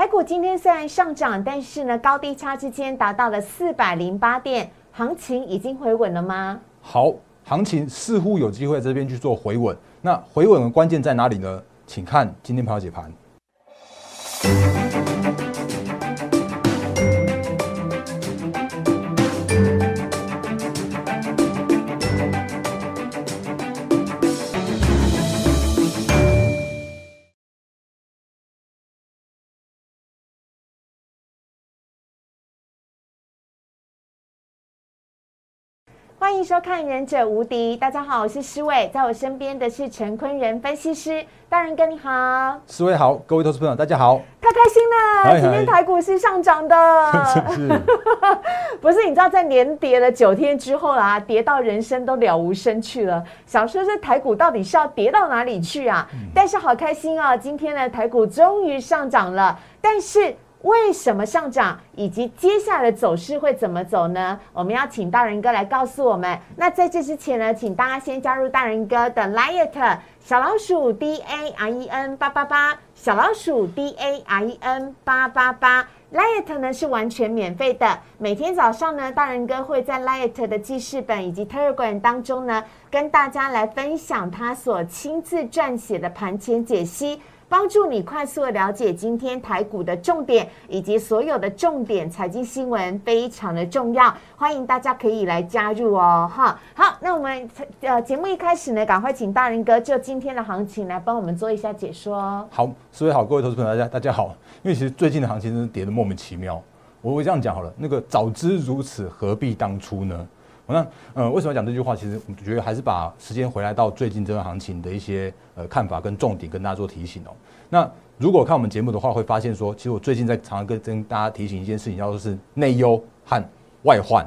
台股今天虽然上涨，但是呢高低差之间达到了四百零八点，行情已经回稳了吗？好，行情似乎有机会这边去做回稳。那回稳的关键在哪里呢？请看今天盘后解盘。迎收看《忍者无敌》，大家好，我是施伟，在我身边的是陈坤仁分析师，大人哥你好，施伟好，各位投资朋友大家好，太开心了，今天台股是上涨的，是，不是？你知道在连跌了九天之后啊，跌到人生都了无生趣了，想说这台股到底是要跌到哪里去啊？但是好开心啊，今天呢台股终于上涨了，但是。为什么上涨，以及接下来的走势会怎么走呢？我们要请大人哥来告诉我们。那在这之前呢，请大家先加入大人哥的 Liet 小老鼠 D A R E N 八八八，小老鼠 D A R E N 八八八。Liet 呢是完全免费的，每天早上呢，大人哥会在 Liet 的记事本以及 Telegram 当中呢，跟大家来分享他所亲自撰写的盘前解析。帮助你快速的了解今天台股的重点以及所有的重点财经新闻，非常的重要，欢迎大家可以来加入哦，哈。好，那我们呃节目一开始呢，赶快请大人哥就今天的行情来帮我们做一下解说。好，四位好，各位投资朋友大家大家好。因为其实最近的行情真是跌的莫名其妙，我会这样讲好了，那个早知如此，何必当初呢？那呃，为什么讲这句话？其实我觉得还是把时间回来到最近这段行情的一些呃看法跟重点跟大家做提醒哦。那如果看我们节目的话，会发现说，其实我最近在常常跟跟大家提醒一件事情，叫做是内忧和外患。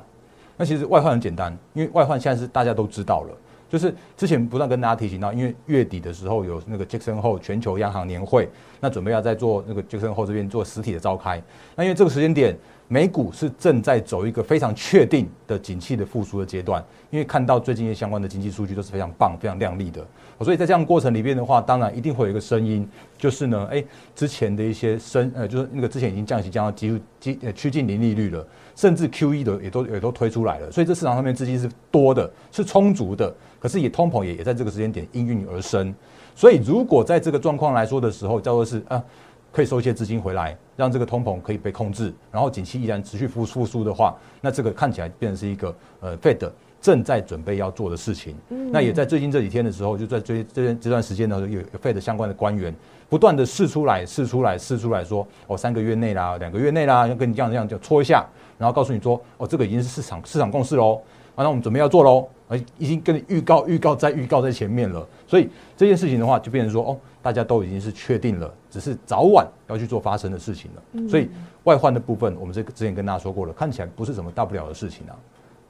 那其实外患很简单，因为外患现在是大家都知道了，就是之前不断跟大家提醒到，因为月底的时候有那个杰克森后全球央行年会，那准备要在做那个杰克森后这边做实体的召开。那因为这个时间点。美股是正在走一个非常确定的景气的复苏的阶段，因为看到最近一些相关的经济数据都是非常棒、非常亮丽的，所以在这样过程里面的话，当然一定会有一个声音，就是呢，哎，之前的一些升，呃，就是那个之前已经降息降到几乎几呃趋近零利率了，甚至 Q E 的也都也都推出来了，所以这市场上面资金是多的，是充足的，可是也通膨也也在这个时间点应运而生，所以如果在这个状况来说的时候，叫做是啊。可以收一些资金回来，让这个通膨可以被控制，然后景气依然持续复复苏的话，那这个看起来变成是一个呃，Fed 正在准备要做的事情。那也在最近这几天的时候，就在这这这段时间呢，有 Fed 相关的官员不断的试出来、试出来、试出来说，哦，三个月内啦，两个月内啦，要跟你这样这样就搓一下，然后告诉你说，哦，这个已经是市场市场共识喽，啊，那我们准备要做喽，而已经跟你预告、预告再预告在前面了，所以这件事情的话，就变成说，哦。大家都已经是确定了，只是早晚要去做发生的事情了。所以外患的部分，我们这个之前跟大家说过了，看起来不是什么大不了的事情啊。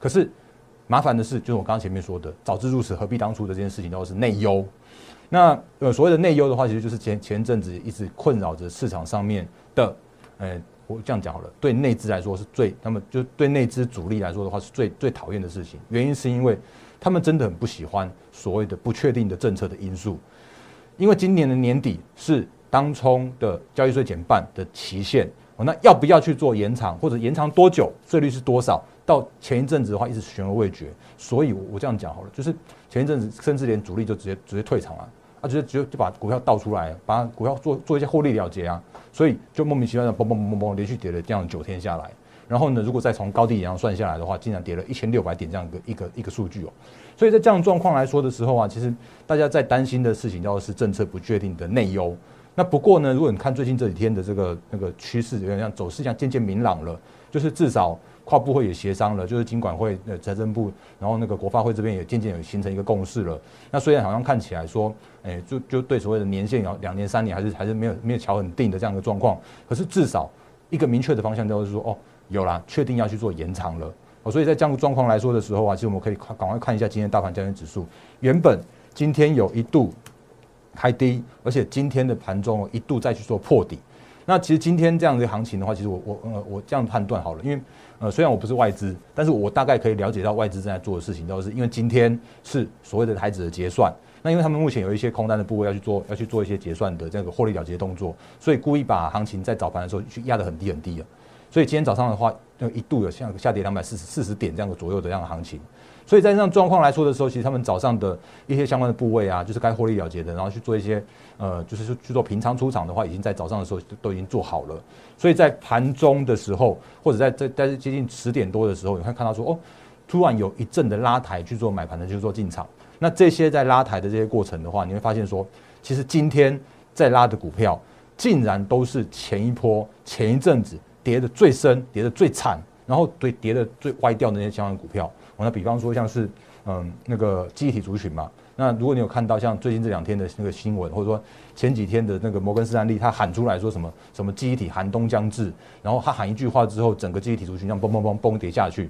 可是麻烦的是，就是我刚刚前面说的，早知如此何必当初的这件事情，都是内忧。那呃所谓的内忧的话，其实就是前前阵子一直困扰着市场上面的，呃，我这样讲好了，对内资来说是最，那么就对内资主力来说的话是最最讨厌的事情。原因是因为他们真的很不喜欢所谓的不确定的政策的因素。因为今年的年底是当冲的交易税减半的期限，哦，那要不要去做延长，或者延长多久，税率是多少？到前一阵子的话，一直悬而未决。所以，我这样讲好了，就是前一阵子甚至连主力就直接直接退场了，啊，直接直接就把股票倒出来，把股票做做一些获利了结啊，所以就莫名其妙的嘣嘣嘣嘣嘣连续跌了这样九天下来。然后呢，如果再从高低点上算下来的话，竟然跌了一千六百点这样一个一个一个数据哦。所以在这样状况来说的时候啊，其实大家在担心的事情，叫做是政策不确定的内忧。那不过呢，如果你看最近这几天的这个那个趋势，有点像走势，像渐渐明朗了，就是至少跨部会也协商了，就是经管会、呃财政部，然后那个国发会这边也渐渐有形成一个共识了。那虽然好像看起来说，哎，就就对所谓的年限要两年、三年，还是还是没有没有瞧很定的这样的状况。可是至少一个明确的方向就是说，哦，有啦，确定要去做延长了。哦，所以在这样的状况来说的时候啊，其实我们可以赶赶快看一下今天大盘交易指数，原本今天有一度开低，而且今天的盘中一度再去做破底。那其实今天这样的行情的话，其实我我呃我这样判断好了，因为呃虽然我不是外资，但是我大概可以了解到外资正在做的事情，都是因为今天是所谓的台子的结算。那因为他们目前有一些空单的部位要去做，要去做一些结算的这个获利了结动作，所以故意把行情在早盘的时候去压得很低很低了。所以今天早上的话，就一度有像下跌两百四十四十点这样的左右的这样的行情。所以在这样状况来说的时候，其实他们早上的一些相关的部位啊，就是该获利了结的，然后去做一些呃，就是去做平仓出场的话，已经在早上的时候都已经做好了。所以在盘中的时候，或者在在在接近十点多的时候，你会看到说哦，突然有一阵的拉抬去做买盘的去做进场。那这些在拉抬的这些过程的话，你会发现说，其实今天在拉的股票，竟然都是前一波前一阵子跌的最深、跌的最惨，然后对跌的最歪掉的那些相关股票。我那比方说像是嗯那个记忆体族群嘛，那如果你有看到像最近这两天的那个新闻，或者说前几天的那个摩根士丹利，他喊出来说什么什么记忆体寒冬将至，然后他喊一句话之后，整个记忆体族群像嘣嘣嘣嘣跌下去，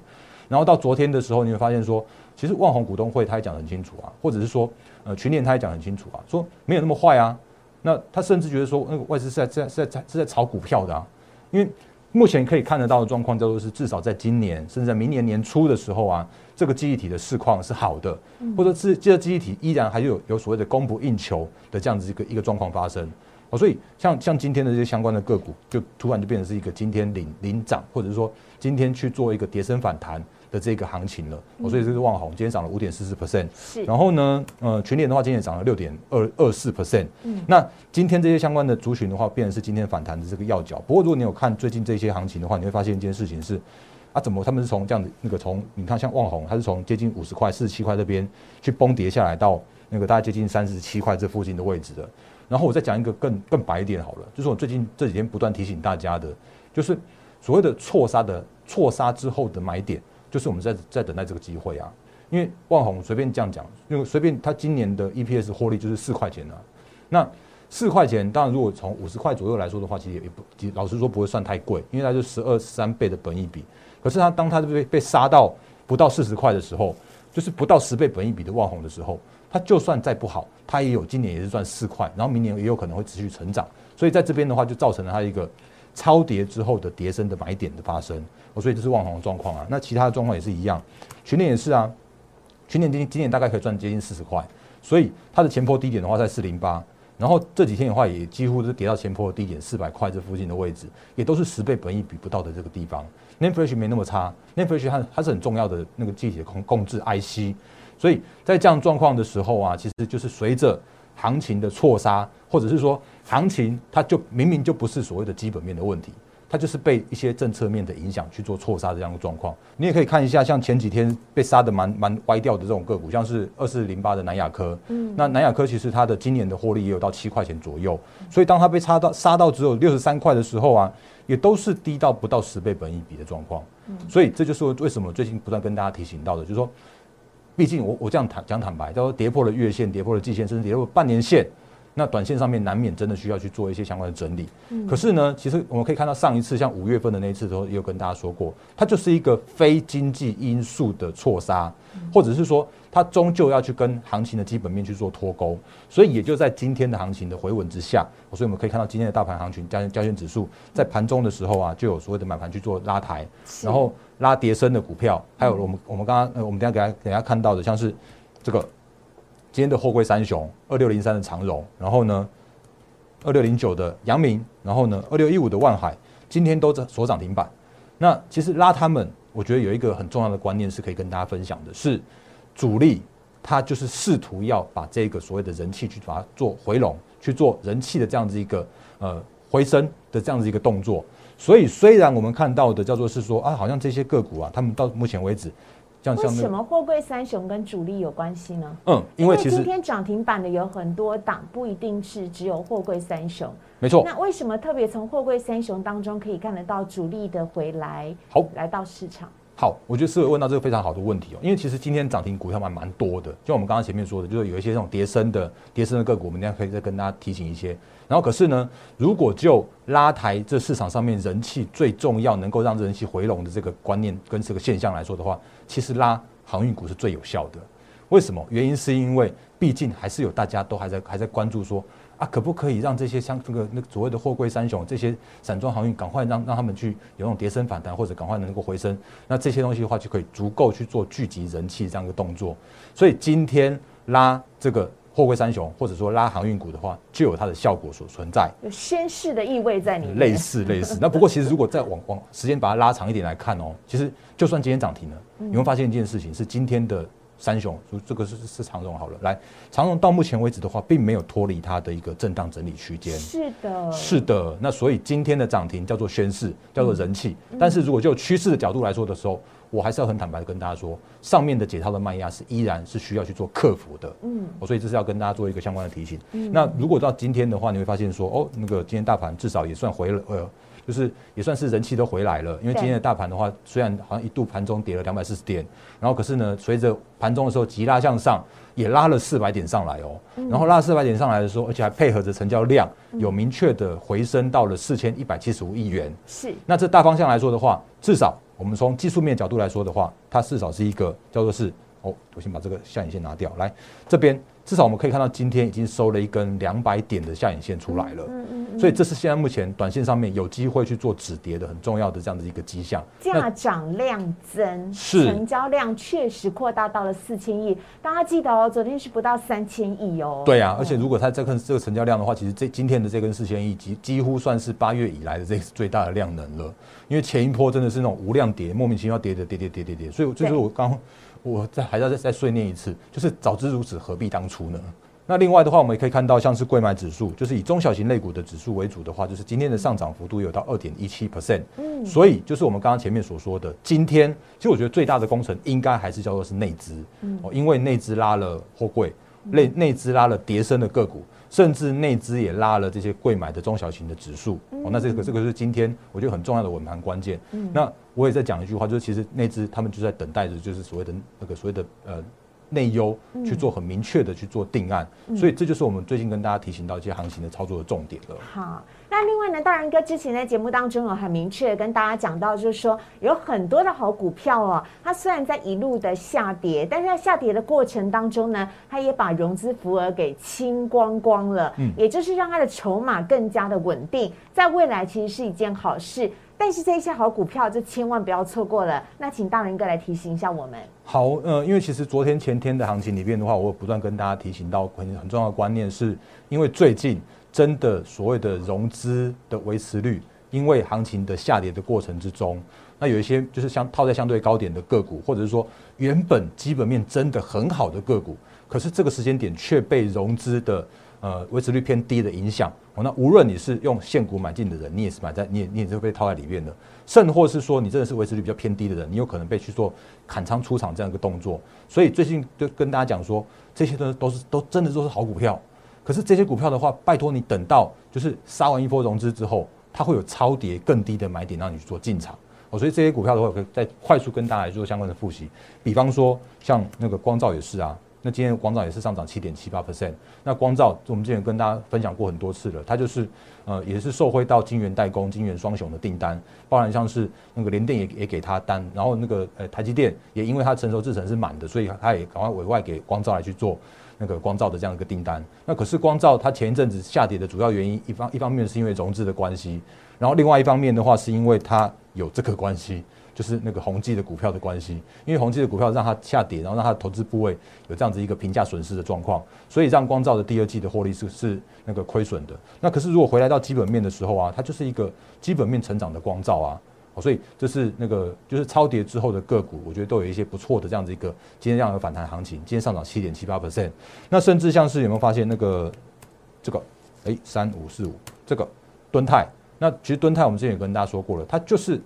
然后到昨天的时候，你会发现说，其实万宏股东会他也讲得很清楚啊，或者是说呃群联他也讲得很清楚啊，说没有那么坏啊，那他甚至觉得说那个外资是在在是在是在炒股票的啊，因为。目前可以看得到的状况叫做是，至少在今年甚至在明年年初的时候啊，这个记忆体的市况是好的，或者是这个记忆体依然还有有所谓的供不应求的这样子一个一个状况发生。哦，所以像像今天的这些相关的个股，就突然就变成是一个今天领领涨，或者是说今天去做一个跌升反弹。的这个行情了，哦，所以这是旺宏今天涨了五点四四 percent，是，然后呢，呃，群联的话今天涨了六点二二四 percent，嗯，那今天这些相关的族群的话，变成是今天反弹的这个要角。不过如果你有看最近这些行情的话，你会发现一件事情是，啊，怎么他们是从这样子那个从你看像旺宏，它是从接近五十块四十七块这边去崩跌下来到那个大概接近三十七块这附近的位置的。然后我再讲一个更更白一点好了，就是我最近这几天不断提醒大家的，就是所谓的错杀的错杀之后的买点。就是我们在在等待这个机会啊，因为万宏随便这样讲，因为随便他今年的 EPS 获利就是四块钱啊。那四块钱，当然如果从五十块左右来说的话，其实也不，老实说不会算太贵，因为它就十二三倍的本益比。可是它当它被被杀到不到四十块的时候，就是不到十倍本益比的万宏的时候，它就算再不好，它也有今年也是赚四块，然后明年也有可能会持续成长。所以在这边的话，就造成了它一个超跌之后的跌升的买点的发生。所以这是万宏的状况啊，那其他的状况也是一样，群联也是啊，群联今今年大概可以赚接近四十块，所以它的前坡低点的话在四零八，然后这几天的话也几乎是跌到前坡的低点四百块这附近的位置，也都是十倍本益比不到的这个地方。n a m e f r e s h 没那么差 n a m e f r e s h 它它是很重要的那个具体的控控制 IC，所以在这样状况的时候啊，其实就是随着行情的错杀，或者是说行情它就明明就不是所谓的基本面的问题。它就是被一些政策面的影响去做错杀的这样的状况。你也可以看一下，像前几天被杀的蛮蛮歪掉的这种个股，像是二四零八的南亚科。嗯，那南亚科其实它的今年的获利也有到七块钱左右，所以当它被杀到杀到只有六十三块的时候啊，也都是低到不到十倍本一比的状况。嗯，所以这就是为什么最近不断跟大家提醒到的，就是说，毕竟我我这样坦讲坦白，叫做跌破了月线，跌破了季线，甚至跌破半年线。那短线上面难免真的需要去做一些相关的整理，可是呢，其实我们可以看到上一次像五月份的那一次的时候，也有跟大家说过，它就是一个非经济因素的错杀，或者是说它终究要去跟行情的基本面去做脱钩，所以也就在今天的行情的回稳之下，所以我们可以看到今天的大盘行情加加权指数在盘中的时候啊，就有所谓的买盘去做拉抬，然后拉跌升的股票，还有我们我们刚刚呃我们等下给大家给大家看到的像是这个。今天的货柜三雄，二六零三的长荣，然后呢，二六零九的阳明，然后呢，二六一五的万海，今天都在所涨停板。那其实拉他们，我觉得有一个很重要的观念是可以跟大家分享的，是主力他就是试图要把这个所谓的人气去把它做回笼，去做人气的这样子一个呃回升的这样子一个动作。所以虽然我们看到的叫做是说啊，好像这些个股啊，他们到目前为止。为什么货柜三雄跟主力有关系呢？嗯，因为其实今天涨停板的有很多档，不一定是只有货柜三雄。没错。那为什么特别从货柜三雄当中可以看得到主力的回来？好，来到市场。好，我觉得是会问到这个非常好的问题哦。因为其实今天涨停股票蛮蛮多的，就我们刚刚前面说的，就是有一些这种跌升的跌升的个股，我们今天可以再跟大家提醒一些。然后可是呢，如果就拉抬这市场上面人气最重要，能够让人气回笼的这个观念跟这个现象来说的话，其实拉。航运股是最有效的，为什么？原因是因为毕竟还是有大家都还在还在关注说啊，可不可以让这些像这个那所谓的货柜三雄这些散装航运赶快让让他们去有那种跌升反弹，或者赶快能够回升，那这些东西的话就可以足够去做聚集人气这样一个动作。所以今天拉这个货柜三雄或者说拉航运股的话，就有它的效果所存在，有宣示的意味在里面。类似类似。那不过其实如果再往往时间把它拉长一点来看哦，其实就算今天涨停了，你会发现一件事情是今天的。三雄，这个是是长荣好了，来长荣到目前为止的话，并没有脱离它的一个震荡整理区间。是的，是的。那所以今天的涨停叫做宣示，叫做人气。但是如果就趋势的角度来说的时候，我还是要很坦白的跟大家说，上面的解套的卖压是依然是需要去做克服的。嗯，所以这是要跟大家做一个相关的提醒。那如果到今天的话，你会发现说，哦，那个今天大盘至少也算回了呃。就是也算是人气都回来了，因为今天的大盘的话，虽然好像一度盘中跌了两百四十点，然后可是呢，随着盘中的时候急拉向上，也拉了四百点上来哦。然后拉四百点上来的时候，而且还配合着成交量有明确的回升到了四千一百七十五亿元。是。那这大方向来说的话，至少我们从技术面角度来说的话，它至少是一个叫做是哦，我先把这个下影线拿掉，来这边。至少我们可以看到，今天已经收了一根两百点的下影线出来了。嗯嗯所以这是现在目前短线上面有机会去做止跌的很重要的这样的一个迹象。价涨量增，是成交量确实扩大到了四千亿。大家记得哦，昨天是不到三千亿哦。对啊，而且如果它这根这个成交量的话，其实这今天的这根四千亿几几乎算是八月以来的这最大的量能了。因为前一波真的是那种无量跌，莫名其妙跌的跌跌跌跌跌。所以就是我刚。我再还要再再碎念一次，就是早知如此，何必当初呢？那另外的话，我们也可以看到，像是贵买指数，就是以中小型类股的指数为主的话，就是今天的上涨幅度有到二点一七 percent。嗯，所以就是我们刚刚前面所说的，今天其实我觉得最大的工程应该还是叫做是内资，哦，因为内资拉了货柜，内内资拉了叠升的个股。甚至内资也拉了这些贵买的中小型的指数哦，那这个这个是今天我觉得很重要的稳盘关键。那我也在讲一句话，就是其实内资他们就在等待着，就是所谓的那个所谓的呃。内忧去做很明确的去做定案，所以这就是我们最近跟大家提醒到一些行情的操作的重点了。好，那另外呢，大仁哥之前在节目当中有很明确的跟大家讲到，就是说有很多的好股票哦，它虽然在一路的下跌，但是在下跌的过程当中呢，它也把融资余额给清光光了，嗯，也就是让它的筹码更加的稳定，在未来其实是一件好事。但是这些好股票就千万不要错过了。那请大仁哥来提醒一下我们。好，呃，因为其实昨天前天的行情里面的话，我不断跟大家提醒到很很重要的观念，是因为最近真的所谓的融资的维持率，因为行情的下跌的过程之中，那有一些就是相套在相对高点的个股，或者是说原本基本面真的很好的个股，可是这个时间点却被融资的。呃，维持率偏低的影响，哦，那无论你是用现股买进的人，你也是买在，你也你也是被套在里面的，甚或是说你真的是维持率比较偏低的人，你有可能被去做砍仓出场这样一个动作。所以最近就跟大家讲说，这些都都是都真的都是好股票。可是这些股票的话，拜托你等到就是杀完一波融资之后，它会有超跌更低的买点让你去做进场。哦，所以这些股票的话，可以再快速跟大家来做相关的复习。比方说像那个光照也是啊。那今天光照也是上涨七点七八 percent。那光照我们之前跟大家分享过很多次了，它就是呃也是受惠到金元代工、金元双雄的订单，包含像是那个联电也也给他单，然后那个呃台积电也因为它成熟制程是满的，所以它也赶快委外给光照来去做那个光照的这样一个订单。那可是光照它前一阵子下跌的主要原因，一方一方面是因为融资的关系，然后另外一方面的话是因为它有这个关系。就是那个宏基的股票的关系，因为宏基的股票让它下跌，然后让它投资部位有这样子一个评价损失的状况，所以让光照的第二季的获利是是那个亏损的。那可是如果回来到基本面的时候啊，它就是一个基本面成长的光照啊，所以这是那个就是超跌之后的个股，我觉得都有一些不错的这样子一个今天这样的反弹行情，今天上涨七点七八 percent。那甚至像是有没有发现那个这个哎三五四五这个敦泰，那其实敦泰我们之前也跟大家说过了，它就是。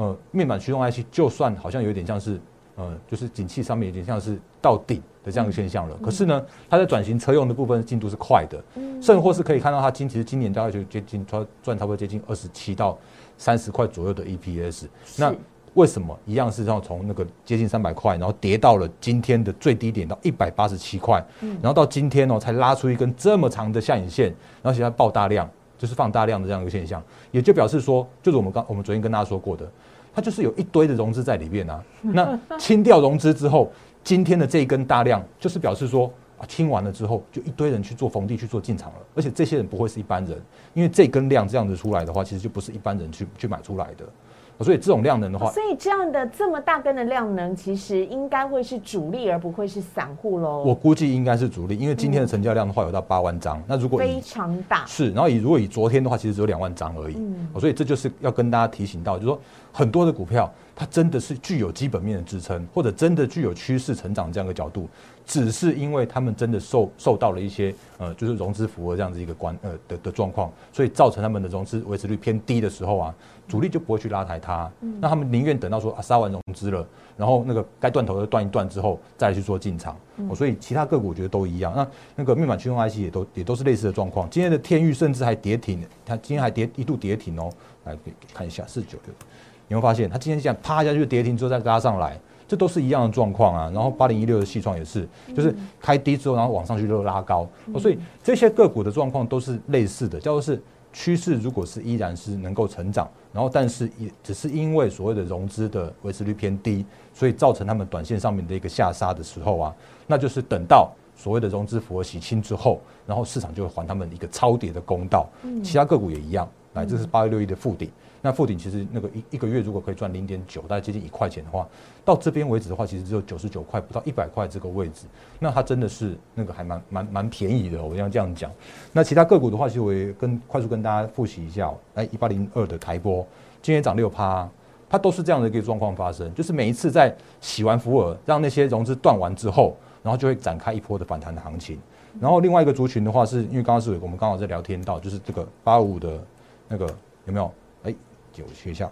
呃，面板驱动 IC 就算好像有点像是，呃，就是景气上面有点像是到顶的这样一个现象了。可是呢，它在转型车用的部分进度是快的，甚或是可以看到它今其实今年大概就接近赚赚差不多接近二十七到三十块左右的 EPS。那为什么一样是要从那个接近三百块，然后跌到了今天的最低点到一百八十七块，然后到今天哦才拉出一根这么长的下影线，然后现在爆大量，就是放大量的这样一个现象，也就表示说，就是我们刚我们昨天跟大家说过的。它就是有一堆的融资在里面啊，那清掉融资之后，今天的这一根大量，就是表示说啊，清完了之后，就一堆人去做逢低去做进场了，而且这些人不会是一般人，因为这根量这样子出来的话，其实就不是一般人去去买出来的，所以这种量能的话，所以这样的这么大根的量能，其实应该会是主力，而不会是散户喽。我估计应该是主力，因为今天的成交量的话有到八万张。那如果非常大是，然后以如果以昨天的话，其实只有两万张而已。嗯，所以这就是要跟大家提醒到，就是说很多的股票它真的是具有基本面的支撑，或者真的具有趋势成长这样的角度，只是因为他们真的受受到了一些呃，就是融资符合这样子一个关呃的的状况，所以造成他们的融资维持率偏低的时候啊。主力就不会去拉抬它，那他们宁愿等到说啊杀完融资了，然后那个该断头的断一断之后，再去做进场。所以其他个股我觉得都一样。那那个面板驱动 IC 也都也都是类似的状况。今天的天域甚至还跌停，它今天还跌一度跌停哦。来给看一下四九六，你会发现它今天这样啪一下就跌停之后再拉上来，这都是一样的状况啊。然后八零一六的细创也是，就是开低之后然后往上去就拉高。所以这些个股的状况都是类似的，叫做是。趋势如果是依然是能够成长，然后但是也只是因为所谓的融资的维持率偏低，所以造成他们短线上面的一个下杀的时候啊，那就是等到所谓的融资符合洗清之后，然后市场就会还他们一个超跌的公道。其他个股也一样，来，这是八月六一的附顶。那附顶其实那个一一个月如果可以赚零点九，大概接近一块钱的话，到这边为止的话，其实只有九十九块，不到一百块这个位置，那它真的是那个还蛮蛮蛮便宜的，我要这样讲。那其他个股的话，其实我也跟快速跟大家复习一下，来一八零二的台波，今天涨六趴，它都是这样的一个状况发生，就是每一次在洗完福尔，让那些融资断完之后，然后就会展开一波的反弹的行情。然后另外一个族群的话，是因为刚刚是我们刚好在聊天到，就是这个八五的那个有没有？哎有学校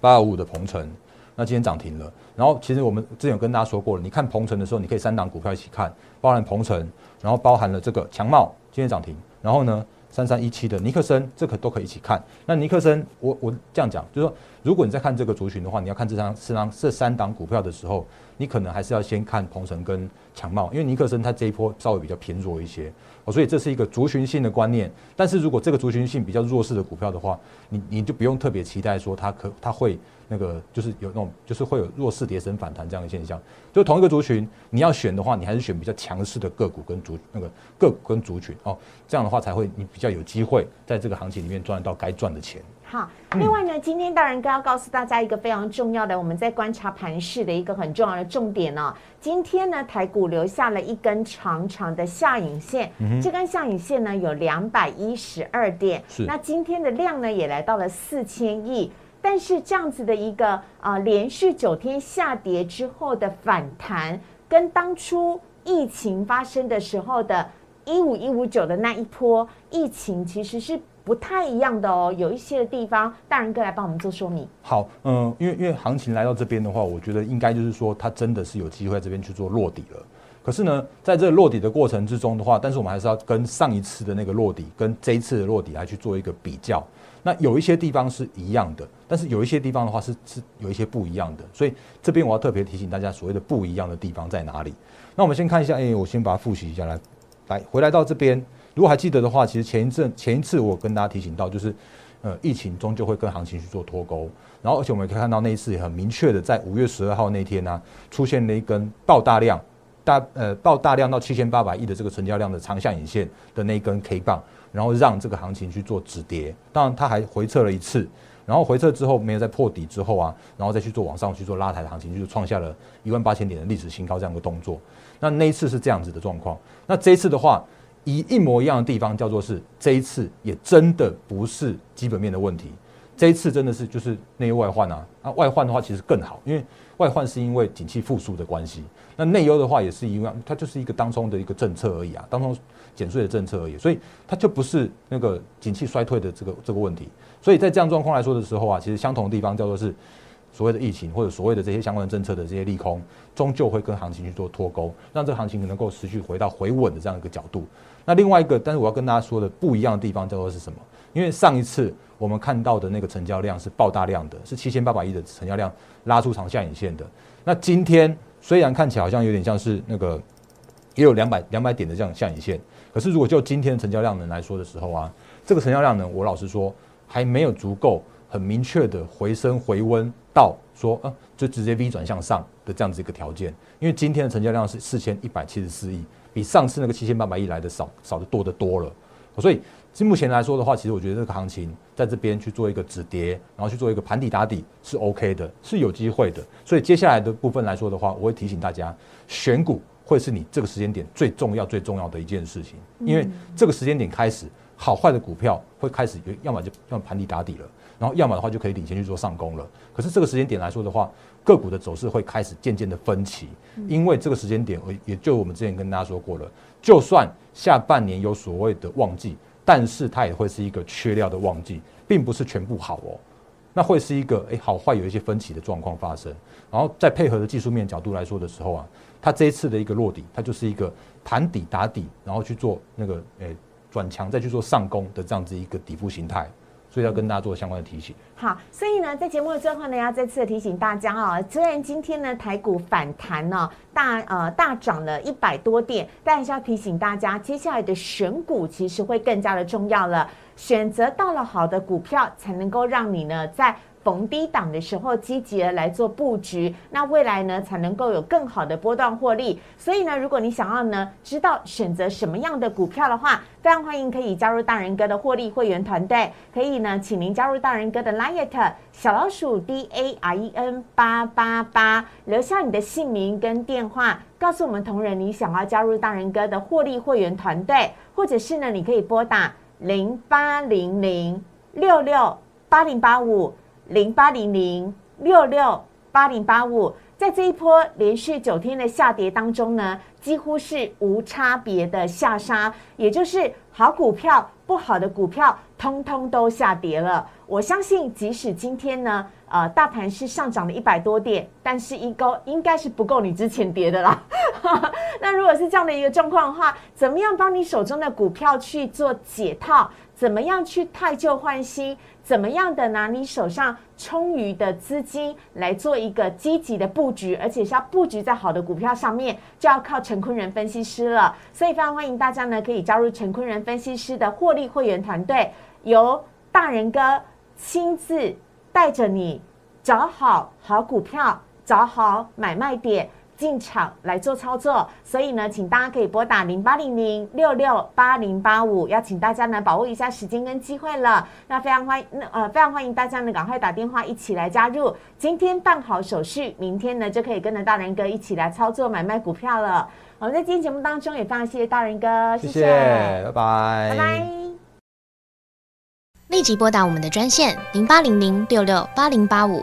八二五的鹏程，那今天涨停了。然后其实我们之前有跟大家说过了，你看鹏程的时候，你可以三档股票一起看，包含鹏程，然后包含了这个强茂今天涨停，然后呢三三一七的尼克森，这可都可以一起看。那尼克森，我我这样讲，就是说，如果你在看这个族群的话，你要看这张这张这三档股票的时候，你可能还是要先看鹏程跟强茂，因为尼克森它这一波稍微比较偏弱一些。哦，所以这是一个族群性的观念，但是如果这个族群性比较弱势的股票的话，你你就不用特别期待说它可它会那个就是有那种就是会有弱势跌升反弹这样的现象。就同一个族群，你要选的话，你还是选比较强势的个股跟族那个个股跟族群哦，这样的话才会你比较有机会在这个行情里面赚到该赚的钱。好，另外呢，今天大人哥要告诉大家一个非常重要的，我们在观察盘市的一个很重要的重点呢。今天呢，台股留下了一根长长的下影线，这根下影线呢有两百一十二点，是。那今天的量呢也来到了四千亿，但是这样子的一个啊连续九天下跌之后的反弹，跟当初疫情发生的时候的一五一五九的那一波疫情其实是。不太一样的哦，有一些的地方，大人哥来帮我们做说明。好，嗯，因为因为行情来到这边的话，我觉得应该就是说，它真的是有机会在这边去做落底了。可是呢，在这落底的过程之中的话，但是我们还是要跟上一次的那个落底，跟这一次的落底来去做一个比较。那有一些地方是一样的，但是有一些地方的话是是有一些不一样的。所以这边我要特别提醒大家，所谓的不一样的地方在哪里？那我们先看一下，哎，我先把它复习一下来，来回来到这边。如果还记得的话，其实前一阵前一次我跟大家提醒到，就是呃疫情终究会跟行情去做脱钩，然后而且我们可以看到那一次也很明确的，在五月十二号那天呢，出现了一根爆大量大呃爆大量到七千八百亿的这个成交量的长下影线的那一根 K 棒，然后让这个行情去做止跌。当然它还回撤了一次，然后回撤之后没有再破底之后啊，然后再去做往上去做拉抬的行情，就创下了一万八千点的历史新高这样一个动作。那那一次是这样子的状况，那这一次的话。一一模一样的地方叫做是这一次也真的不是基本面的问题，这一次真的是就是内忧外患啊！啊，外患的话其实更好，因为外患是因为景气复苏的关系，那内忧的话也是一样，它就是一个当中的一个政策而已啊，当中减税的政策而已，所以它就不是那个景气衰退的这个这个问题。所以在这样状况来说的时候啊，其实相同的地方叫做是。所谓的疫情或者所谓的这些相关的政策的这些利空，终究会跟行情去做脱钩，让这个行情能够持续回到回稳的这样一个角度。那另外一个，但是我要跟大家说的不一样的地方叫做是什么？因为上一次我们看到的那个成交量是爆大量的，是七千八百亿的成交量拉出长下影线的。那今天虽然看起来好像有点像是那个也有两百两百点的这样下影线，可是如果就今天的成交量能来说的时候啊，这个成交量呢我老实说还没有足够。很明确的回升回温到说啊，就直接 V 转向上的这样子一个条件，因为今天的成交量是四千一百七十四亿，比上次那个七千八百亿来的少少的多的多了，所以，其目前来说的话，其实我觉得这个行情在这边去做一个止跌，然后去做一个盘底打底是 OK 的，是有机会的。所以接下来的部分来说的话，我会提醒大家，选股会是你这个时间点最重要、最重要的一件事情，因为这个时间点开始，好坏的股票会开始，要么就要盘底打底了，然后要么的话就可以领先去做上攻了。可是这个时间点来说的话，个股的走势会开始渐渐的分歧，因为这个时间点，也就我们之前跟大家说过了。就算下半年有所谓的旺季，但是它也会是一个缺料的旺季，并不是全部好哦。那会是一个诶好坏有一些分歧的状况发生。然后再配合的技术面角度来说的时候啊，它这一次的一个落底，它就是一个盘底打底，然后去做那个诶转强再去做上攻的这样子一个底部形态。所以要跟大家做相关的提醒。好，所以呢，在节目的最后呢，要再次提醒大家哦，虽然今天呢台股反弹呢大呃大涨了一百多点，但是要提醒大家，接下来的选股其实会更加的重要了。选择到了好的股票，才能够让你呢在。逢低档的时候，积极的来做布局，那未来呢才能够有更好的波段获利。所以呢，如果你想要呢知道选择什么样的股票的话，非常欢迎可以加入大人哥的获利会员团队。可以呢，请您加入大人哥的 Liet 小老鼠 D A R E N 八八八，留下你的姓名跟电话，告诉我们同仁你想要加入大人哥的获利会员团队，或者是呢，你可以拨打零八零零六六八零八五。零八零零六六八零八五，在这一波连续九天的下跌当中呢，几乎是无差别的下杀，也就是好股票、不好的股票，通通都下跌了。我相信，即使今天呢，呃，大盘是上涨了一百多点，但是一高应该是不够你之前跌的啦。果是这样的一个状况的话，怎么样帮你手中的股票去做解套？怎么样去汰旧换新？怎么样的拿你手上充裕的资金来做一个积极的布局，而且是要布局在好的股票上面，就要靠陈坤仁分析师了。所以非常欢迎大家呢，可以加入陈坤仁分析师的获利会员团队，由大人哥亲自带着你找好好股票，找好买卖点。进场来做操作，所以呢，请大家可以拨打零八零零六六八零八五，邀请大家呢把握一下时间跟机会了。那非常欢迎，那呃非常欢迎大家呢赶快打电话一起来加入。今天办好手续，明天呢就可以跟着大人哥一起来操作买卖股票了。我们在今天节目当中也非常谢谢大人哥，谢谢，拜拜，拜拜。立即拨打我们的专线零八零零六六八零八五。